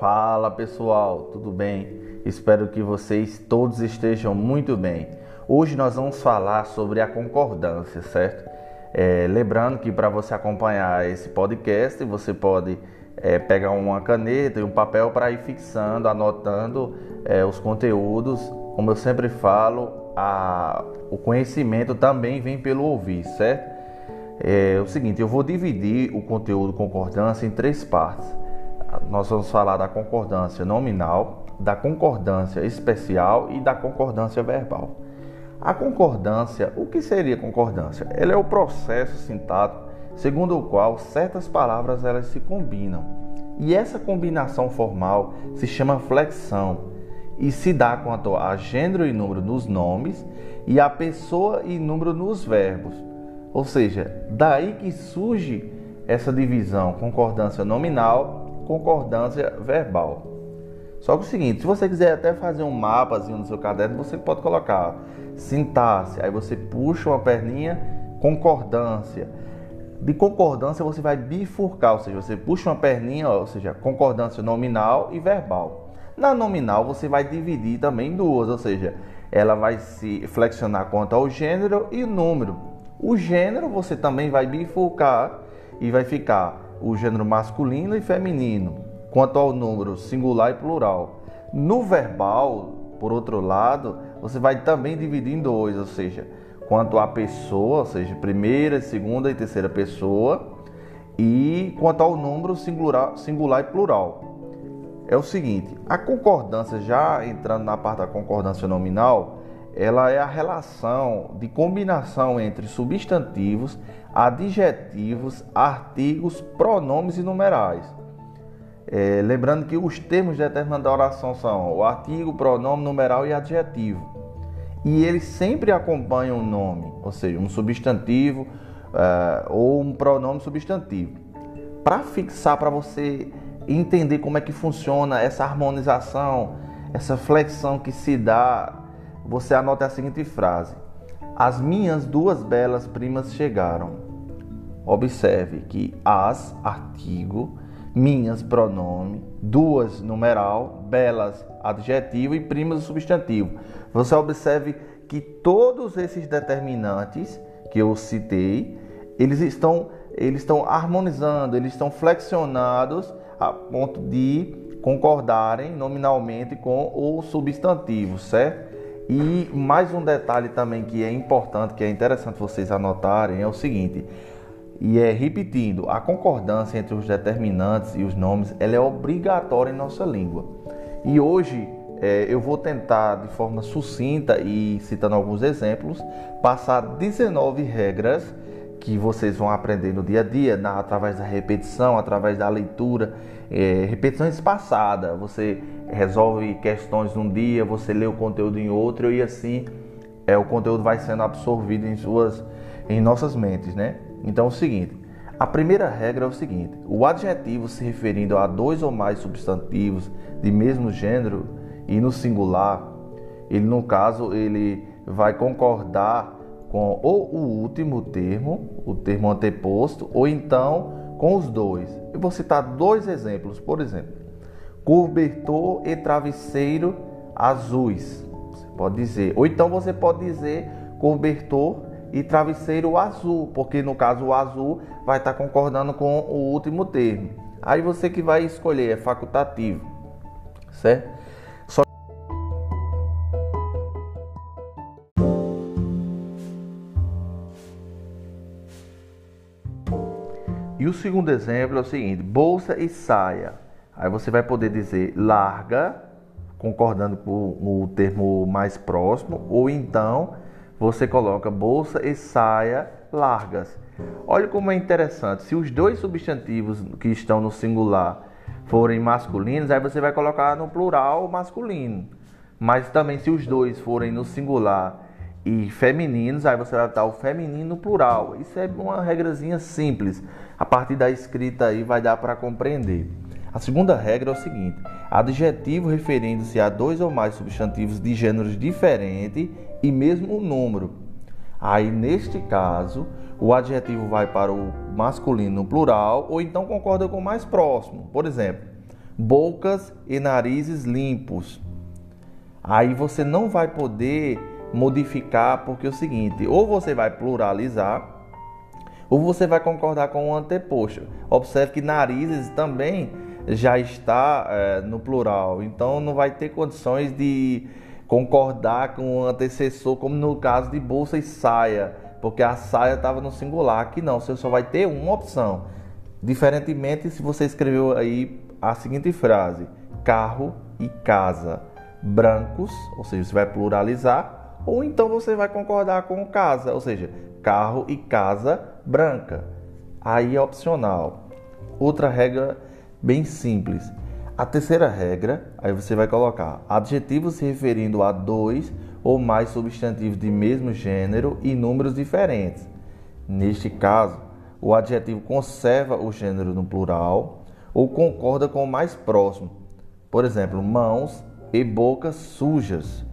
Fala pessoal, tudo bem? Espero que vocês todos estejam muito bem. Hoje nós vamos falar sobre a concordância, certo? É, lembrando que para você acompanhar esse podcast, você pode é, pegar uma caneta e um papel para ir fixando, anotando é, os conteúdos. Como eu sempre falo, a, o conhecimento também vem pelo ouvir, certo? É o seguinte, eu vou dividir o conteúdo concordância em três partes. Nós vamos falar da concordância nominal, da concordância especial e da concordância verbal. A concordância, o que seria concordância? Ela é o processo sintático segundo o qual certas palavras elas se combinam. E essa combinação formal se chama flexão e se dá quanto a gênero e número nos nomes e a pessoa e número nos verbos. Ou seja, daí que surge essa divisão concordância nominal, concordância verbal. Só que é o seguinte, se você quiser até fazer um mapazinho no seu caderno, você pode colocar sintaxe, aí você puxa uma perninha, concordância. De concordância você vai bifurcar, ou seja, você puxa uma perninha, ou seja, concordância nominal e verbal. Na nominal você vai dividir também em duas, ou seja, ela vai se flexionar quanto ao gênero e o número. O gênero você também vai bifurcar e vai ficar o gênero masculino e feminino, quanto ao número singular e plural. No verbal, por outro lado, você vai também dividir em dois, ou seja, quanto à pessoa, ou seja, primeira, segunda e terceira pessoa, e quanto ao número singular, singular e plural. É o seguinte, a concordância, já entrando na parte da concordância nominal, ela é a relação de combinação entre substantivos, adjetivos, artigos, pronomes e numerais. É, lembrando que os termos determinantes da oração são o artigo, pronome, numeral e adjetivo. E eles sempre acompanham o nome, ou seja, um substantivo uh, ou um pronome substantivo. Para fixar, para você entender como é que funciona essa harmonização, essa flexão que se dá você anota a seguinte frase: As minhas duas belas primas chegaram. Observe que as, artigo, minhas, pronome, duas, numeral, belas, adjetivo e primas, substantivo. Você observe que todos esses determinantes que eu citei, eles estão, eles estão harmonizando, eles estão flexionados a ponto de concordarem nominalmente com o substantivo, certo? E mais um detalhe também que é importante, que é interessante vocês anotarem, é o seguinte, e é repetindo, a concordância entre os determinantes e os nomes, ela é obrigatória em nossa língua. E hoje é, eu vou tentar, de forma sucinta e citando alguns exemplos, passar 19 regras que vocês vão aprender no dia a dia, na, através da repetição, através da leitura, é, repetição espaçada. Você resolve questões num dia, você lê o conteúdo em outro e assim é, o conteúdo vai sendo absorvido em suas, em nossas mentes, né? Então é o seguinte, a primeira regra é o seguinte: o adjetivo se referindo a dois ou mais substantivos de mesmo gênero e no singular, ele no caso ele vai concordar com ou o último termo, o termo anteposto, ou então com os dois. Eu vou citar dois exemplos, por exemplo, cobertor e travesseiro azuis. Você pode dizer, ou então você pode dizer cobertor e travesseiro azul, porque no caso o azul vai estar concordando com o último termo. Aí você que vai escolher, é facultativo, certo? Segundo exemplo é o seguinte: bolsa e saia. Aí você vai poder dizer larga, concordando com o termo mais próximo, ou então você coloca bolsa e saia largas. Olha como é interessante. Se os dois substantivos que estão no singular forem masculinos, aí você vai colocar no plural masculino. Mas também se os dois forem no singular e femininos, aí você vai botar o feminino plural. Isso é uma regrazinha simples. A partir da escrita aí vai dar para compreender. A segunda regra é o seguinte: adjetivo referindo-se a dois ou mais substantivos de gêneros diferentes e mesmo número. Aí, neste caso, o adjetivo vai para o masculino no plural ou então concorda com o mais próximo. Por exemplo, bocas e narizes limpos. Aí você não vai poder modificar, porque é o seguinte: ou você vai pluralizar, ou você vai concordar com o anteposto. Observe que narizes também já está é, no plural, então não vai ter condições de concordar com o antecessor, como no caso de bolsa e saia, porque a saia estava no singular. Aqui não, você só vai ter uma opção. Diferentemente se você escreveu aí a seguinte frase: carro e casa brancos, ou seja, você vai pluralizar, ou então você vai concordar com casa, ou seja, carro e casa branca. Aí é opcional. Outra regra bem simples. A terceira regra, aí você vai colocar adjetivos se referindo a dois ou mais substantivos de mesmo gênero e números diferentes. Neste caso, o adjetivo conserva o gênero no plural ou concorda com o mais próximo. Por exemplo, mãos e bocas sujas.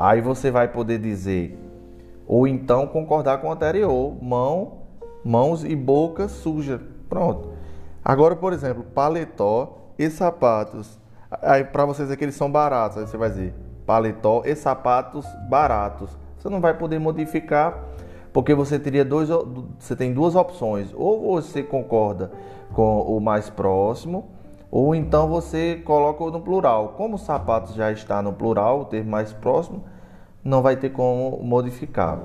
Aí você vai poder dizer, ou então concordar com o anterior, mão, mãos e boca suja. Pronto. Agora, por exemplo, paletó e sapatos. Aí para vocês aqui eles são baratos, aí você vai dizer paletó e sapatos baratos. Você não vai poder modificar porque você teria dois, você tem duas opções. Ou você concorda com o mais próximo, ou então você coloca no plural. Como sapatos já está no plural, o termo mais próximo, não vai ter como modificar.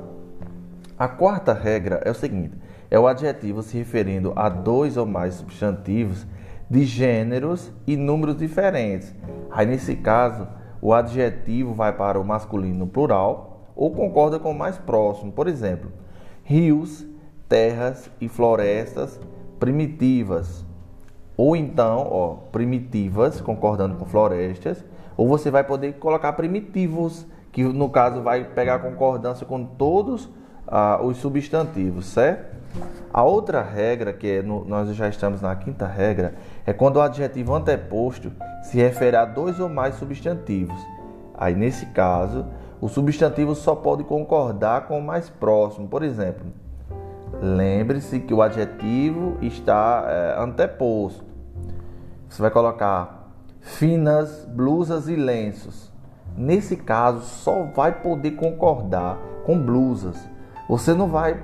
A quarta regra é o seguinte: é o adjetivo se referindo a dois ou mais substantivos de gêneros e números diferentes. Aí nesse caso, o adjetivo vai para o masculino plural ou concorda com o mais próximo. Por exemplo, rios, terras e florestas primitivas. Ou então, ó, primitivas, concordando com florestas, ou você vai poder colocar primitivos, que no caso vai pegar concordância com todos ah, os substantivos, certo? A outra regra, que é no, nós já estamos na quinta regra, é quando o adjetivo anteposto se refere a dois ou mais substantivos. Aí, nesse caso, o substantivo só pode concordar com o mais próximo. Por exemplo, Lembre-se que o adjetivo está é, anteposto. Você vai colocar finas, blusas e lenços. Nesse caso, só vai poder concordar com blusas. Você não vai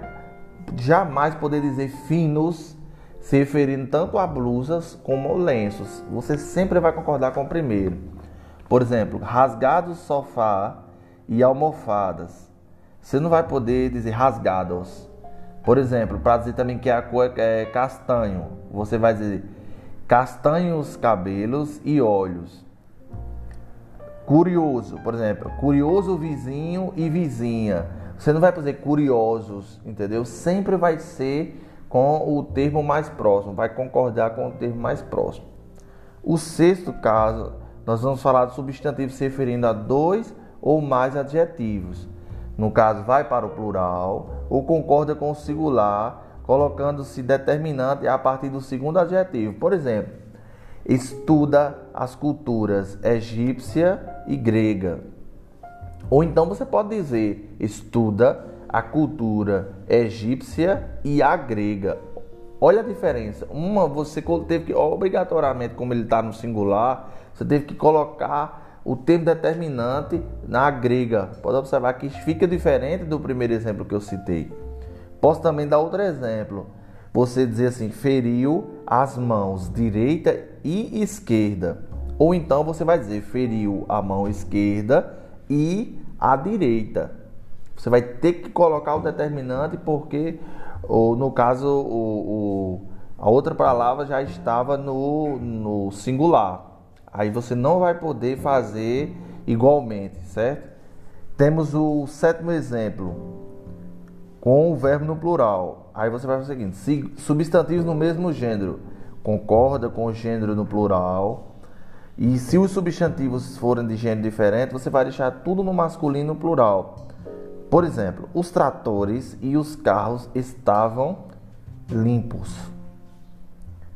jamais poder dizer finos, se referindo tanto a blusas como lenços. Você sempre vai concordar com o primeiro. Por exemplo, rasgados sofá e almofadas. Você não vai poder dizer rasgados por exemplo, para dizer também que a cor é castanho, você vai dizer castanhos cabelos e olhos. Curioso, por exemplo, curioso vizinho e vizinha. Você não vai dizer curiosos, entendeu? Sempre vai ser com o termo mais próximo, vai concordar com o termo mais próximo. O sexto caso, nós vamos falar de substantivo se referindo a dois ou mais adjetivos. No caso, vai para o plural ou concorda com o singular, colocando-se determinante a partir do segundo adjetivo. Por exemplo, estuda as culturas egípcia e grega. Ou então você pode dizer estuda a cultura egípcia e a grega. Olha a diferença. Uma você teve que obrigatoriamente, como ele está no singular, você teve que colocar o termo determinante na grega. Pode observar que fica diferente do primeiro exemplo que eu citei. Posso também dar outro exemplo. Você dizer assim, feriu as mãos direita e esquerda. Ou então você vai dizer, feriu a mão esquerda e a direita. Você vai ter que colocar o determinante porque, ou no caso, o, o a outra palavra já estava no, no singular. Aí você não vai poder fazer igualmente, certo? Temos o sétimo exemplo, com o verbo no plural. Aí você vai fazer o seguinte: substantivos no mesmo gênero, concorda com o gênero no plural. E se os substantivos forem de gênero diferente, você vai deixar tudo no masculino no plural. Por exemplo, os tratores e os carros estavam limpos.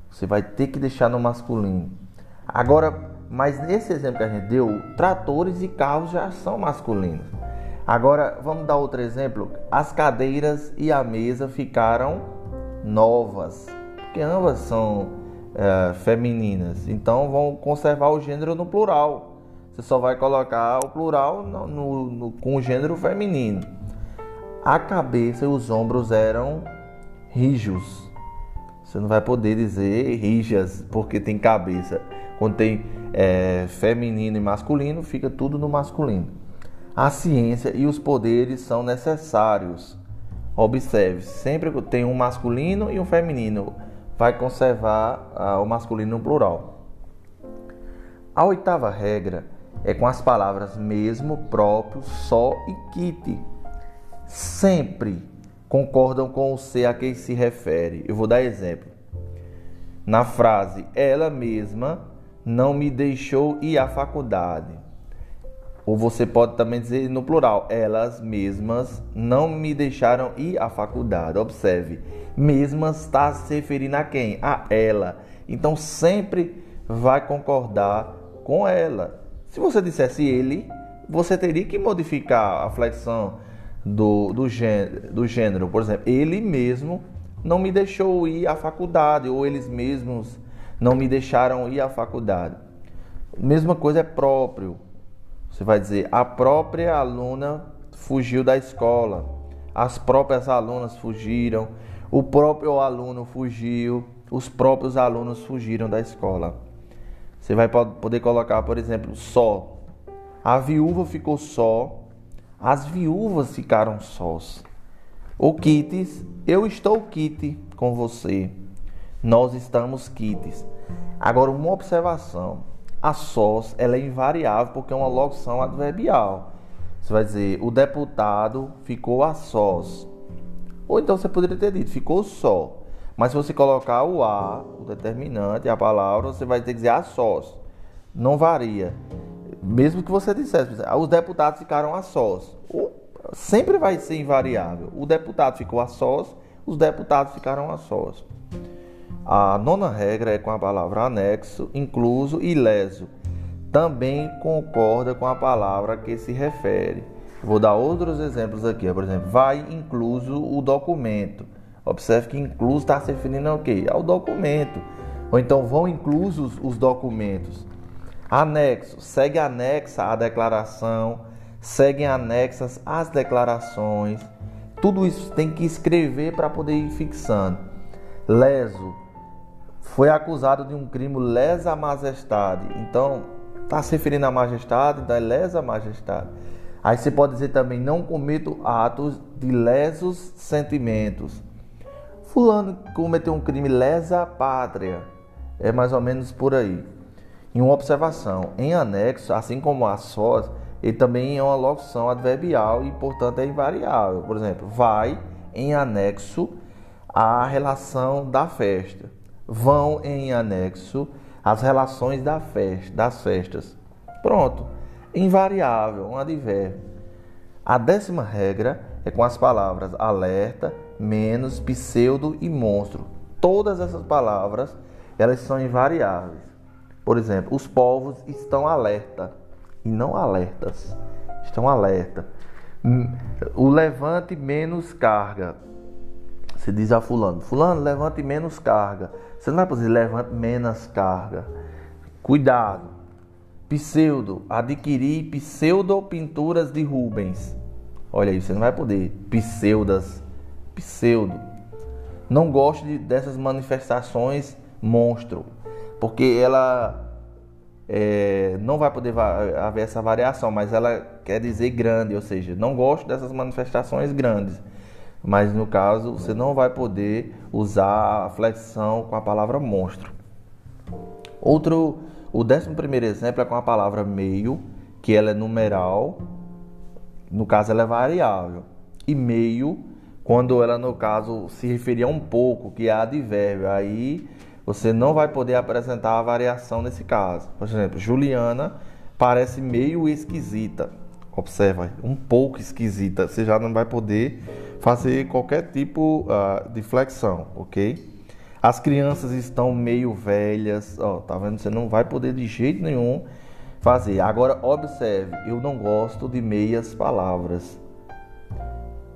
Você vai ter que deixar no masculino. Agora, mas nesse exemplo que a gente deu, tratores e carros já são masculinos. Agora, vamos dar outro exemplo. As cadeiras e a mesa ficaram novas, porque ambas são é, femininas. Então vão conservar o gênero no plural. Você só vai colocar o plural no, no, no, com o gênero feminino. A cabeça e os ombros eram rijos. Você não vai poder dizer rijas porque tem cabeça. Quando tem é, feminino e masculino, fica tudo no masculino. A ciência e os poderes são necessários. Observe, sempre tem um masculino e um feminino. Vai conservar ah, o masculino no plural. A oitava regra é com as palavras mesmo, próprio, só e kit. Sempre concordam com o ser a quem se refere. Eu vou dar exemplo. Na frase ela mesma não me deixou ir à faculdade. Ou você pode também dizer no plural, elas mesmas não me deixaram ir à faculdade. Observe, mesmas está se referindo a quem? A ela. Então sempre vai concordar com ela. Se você dissesse ele, você teria que modificar a flexão do, do, gênero, do gênero. Por exemplo, ele mesmo não me deixou ir à faculdade, ou eles mesmos não me deixaram ir à faculdade. Mesma coisa é próprio. Você vai dizer, a própria aluna fugiu da escola, as próprias alunas fugiram, o próprio aluno fugiu, os próprios alunos fugiram da escola. Você vai poder colocar, por exemplo, só. A viúva ficou só as viúvas ficaram sós. O Kites, eu estou kit com você. Nós estamos kits. Agora, uma observação. A sós, ela é invariável porque é uma locução adverbial. Você vai dizer, o deputado ficou a sós. Ou então você poderia ter dito, ficou só. Mas se você colocar o a, o determinante, a palavra, você vai ter que dizer a sós. Não varia. Mesmo que você dissesse, os deputados ficaram a sós. Sempre vai ser invariável. O deputado ficou a sós, os deputados ficaram a sós. A nona regra é com a palavra anexo, incluso e leso. Também concorda com a palavra que se refere. Vou dar outros exemplos aqui. Por exemplo, vai incluso o documento. Observe que incluso está se referindo ao quê? Ao documento. Ou então vão inclusos os documentos. Anexo, segue anexa a declaração, seguem anexas as declarações. Tudo isso tem que escrever para poder ir fixando. Leso, foi acusado de um crime lesa majestade. Então, está se referindo à majestade, é lesa majestade. Aí você pode dizer também, não cometo atos de lesos sentimentos. Fulano cometeu um crime lesa pátria. É mais ou menos por aí. Em uma observação, em anexo, assim como a sós, ele também é uma locução adverbial e, portanto, é invariável. Por exemplo, vai em anexo à relação da festa. Vão em anexo às relações da festa, das festas. Pronto. Invariável, um advérbio. A décima regra é com as palavras alerta, menos, pseudo e monstro. Todas essas palavras, elas são invariáveis. Por exemplo, os povos estão alerta e não alertas. Estão alerta. Hum, o levante menos carga. Você diz a fulano, fulano, levante menos carga. Você não vai dizer levante menos carga. Cuidado. Pseudo, adquirir pseudo pinturas de Rubens. Olha aí, você não vai poder. Pseudas, pseudo. Não gosto de, dessas manifestações monstro porque ela é, não vai poder haver essa variação, mas ela quer dizer grande, ou seja, não gosto dessas manifestações grandes. Mas no caso, você não vai poder usar a flexão com a palavra monstro. Outro, o décimo primeiro exemplo é com a palavra meio, que ela é numeral, no caso ela é variável. E meio, quando ela no caso se referia a um pouco, que é advérbio, aí você não vai poder apresentar a variação nesse caso. Por exemplo, Juliana parece meio esquisita. Observa, um pouco esquisita. Você já não vai poder fazer qualquer tipo uh, de flexão, ok? As crianças estão meio velhas, ó, tá vendo? Você não vai poder de jeito nenhum fazer. Agora observe, eu não gosto de meias palavras.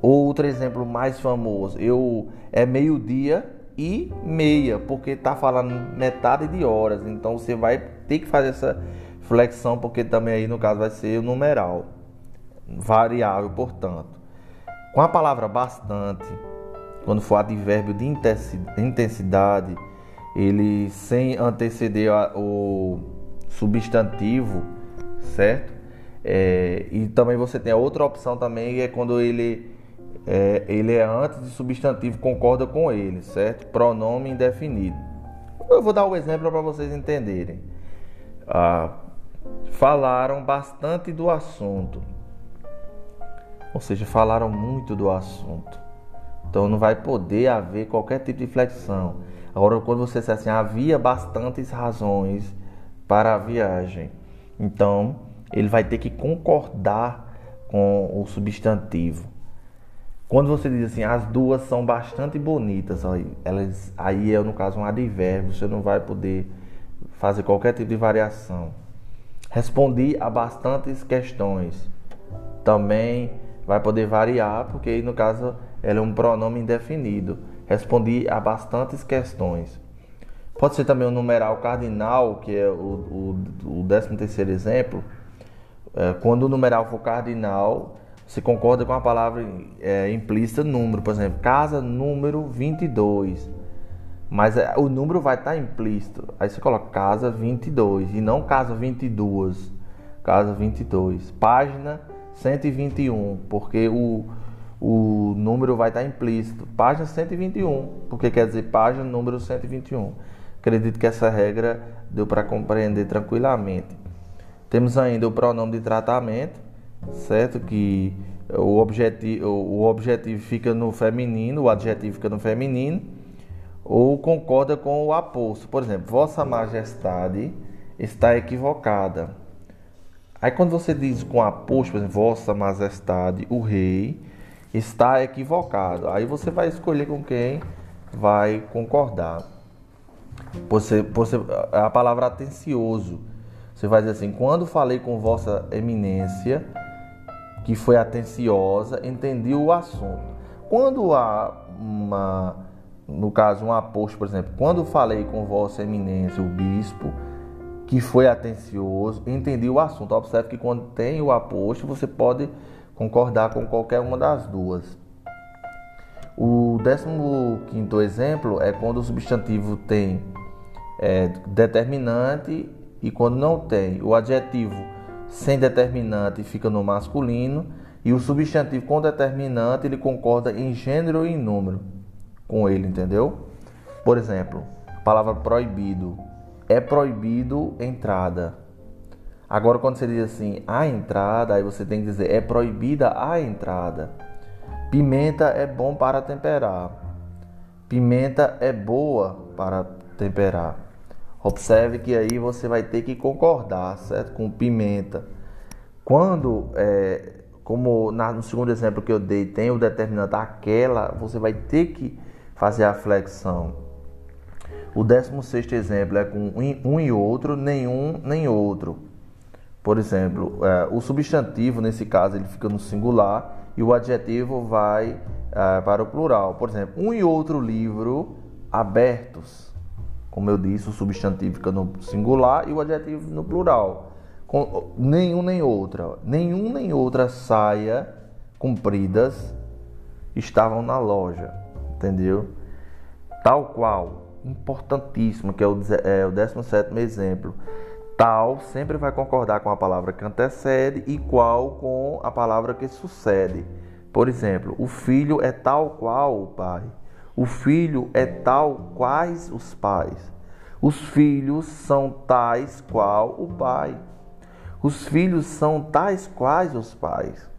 Outro exemplo mais famoso, eu é meio-dia e meia, porque está falando metade de horas. Então você vai ter que fazer essa flexão, porque também aí no caso vai ser o numeral, variável, portanto. Com a palavra bastante, quando for advérbio de intensidade, ele sem anteceder o substantivo, certo? É, e também você tem a outra opção também, é quando ele é, ele é antes de substantivo, concorda com ele, certo? Pronome indefinido. Eu vou dar um exemplo para vocês entenderem. Ah, falaram bastante do assunto, ou seja, falaram muito do assunto. Então não vai poder haver qualquer tipo de flexão. Agora, quando você disser assim, havia bastantes razões para a viagem, então ele vai ter que concordar com o substantivo. Quando você diz assim, as duas são bastante bonitas, aí, elas, aí é no caso um advérbio, você não vai poder fazer qualquer tipo de variação. Respondi a bastantes questões. Também vai poder variar, porque no caso ela é um pronome indefinido. Respondi a bastantes questões. Pode ser também o um numeral cardinal, que é o, o, o 13 terceiro exemplo. É, quando o numeral for cardinal, você concorda com a palavra é, implícita número, por exemplo, casa número 22. Mas é, o número vai estar tá implícito. Aí você coloca casa 22 e não casa 22. Casa 22. Página 121, porque o, o número vai estar implícito. Página 121, porque quer dizer página número 121. Acredito que essa regra deu para compreender tranquilamente. Temos ainda o pronome de tratamento certo? Que o objetivo, o objetivo fica no feminino, o adjetivo fica no feminino, ou concorda com o aposto. Por exemplo, Vossa Majestade está equivocada. Aí quando você diz com aposto, por exemplo, Vossa Majestade, o rei, está equivocado. Aí você vai escolher com quem vai concordar. Você, você, a palavra atencioso. Você vai dizer assim: quando falei com Vossa Eminência, que foi atenciosa, entendi o assunto. Quando há uma, no caso, um aposto, por exemplo, quando falei com Vossa Eminência, o bispo, que foi atencioso, entendi o assunto. Observe que quando tem o aposto, você pode concordar com qualquer uma das duas. O 15 exemplo é quando o substantivo tem é, determinante e quando não tem. O adjetivo sem determinante fica no masculino e o substantivo com determinante ele concorda em gênero e em número com ele, entendeu? Por exemplo, a palavra proibido é proibido entrada. Agora quando você diz assim, a entrada, aí você tem que dizer é proibida a entrada. Pimenta é bom para temperar. Pimenta é boa para temperar. Observe que aí você vai ter que concordar, certo? Com pimenta. Quando, é, como na, no segundo exemplo que eu dei, tem o determinante aquela, você vai ter que fazer a flexão. O décimo sexto exemplo é com um e outro, nenhum nem outro. Por exemplo, é, o substantivo, nesse caso, ele fica no singular e o adjetivo vai é, para o plural. Por exemplo, um e outro livro abertos. Como eu disse, o substantivo fica no singular e o adjetivo no plural. Com, nenhum nem outra. Nenhum nem outra saia compridas estavam na loja. Entendeu? Tal qual, importantíssimo, que é o, é, o 17 exemplo. Tal sempre vai concordar com a palavra que antecede e qual com a palavra que sucede. Por exemplo, o filho é tal qual o pai. O filho é tal quais os pais. Os filhos são tais qual o pai. Os filhos são tais quais os pais.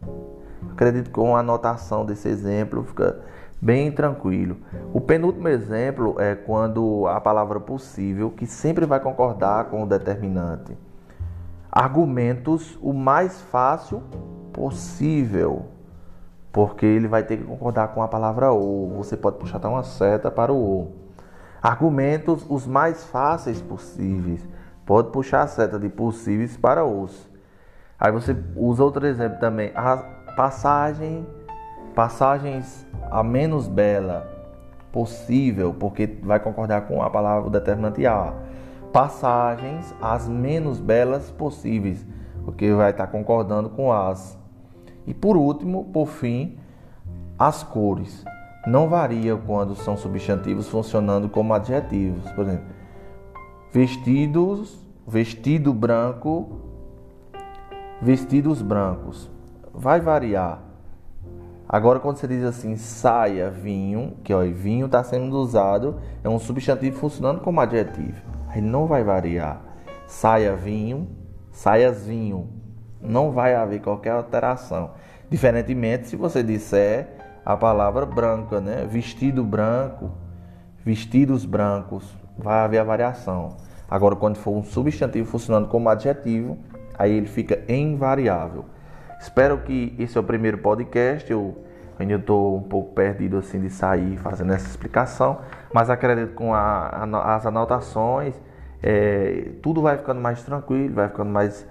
Acredito que com a anotação desse exemplo fica bem tranquilo. O penúltimo exemplo é quando a palavra possível, que sempre vai concordar com o determinante. Argumentos o mais fácil possível porque ele vai ter que concordar com a palavra ou. Você pode puxar até uma seta para o ou. Argumentos os mais fáceis possíveis. Pode puxar a seta de possíveis para os. Aí você usa outro exemplo também. A passagem, passagens a menos bela. possível, porque vai concordar com a palavra determinante a. Passagens as menos belas possíveis, porque vai estar concordando com as. E por último, por fim, as cores. Não varia quando são substantivos funcionando como adjetivos. Por exemplo, vestidos, vestido branco, vestidos brancos. Vai variar. Agora, quando você diz assim, saia, vinho, que ó, vinho está sendo usado, é um substantivo funcionando como adjetivo. Aí não vai variar. Saia, vinho, saias, vinho. Não vai haver qualquer alteração. Diferentemente, se você disser a palavra branca, né? Vestido branco, vestidos brancos, vai haver a variação. Agora, quando for um substantivo funcionando como adjetivo, aí ele fica invariável. Espero que esse é o primeiro podcast. Eu ainda estou um pouco perdido assim de sair fazendo essa explicação, mas acredito com a, a, as anotações é, tudo vai ficando mais tranquilo, vai ficando mais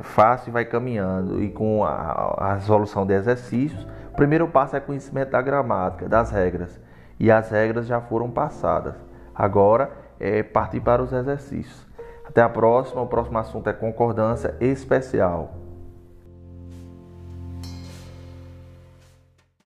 fácil e vai caminhando. E com a, a resolução de exercícios, o primeiro passo é conhecimento da gramática, das regras. E as regras já foram passadas. Agora é partir para os exercícios. Até a próxima. O próximo assunto é concordância especial.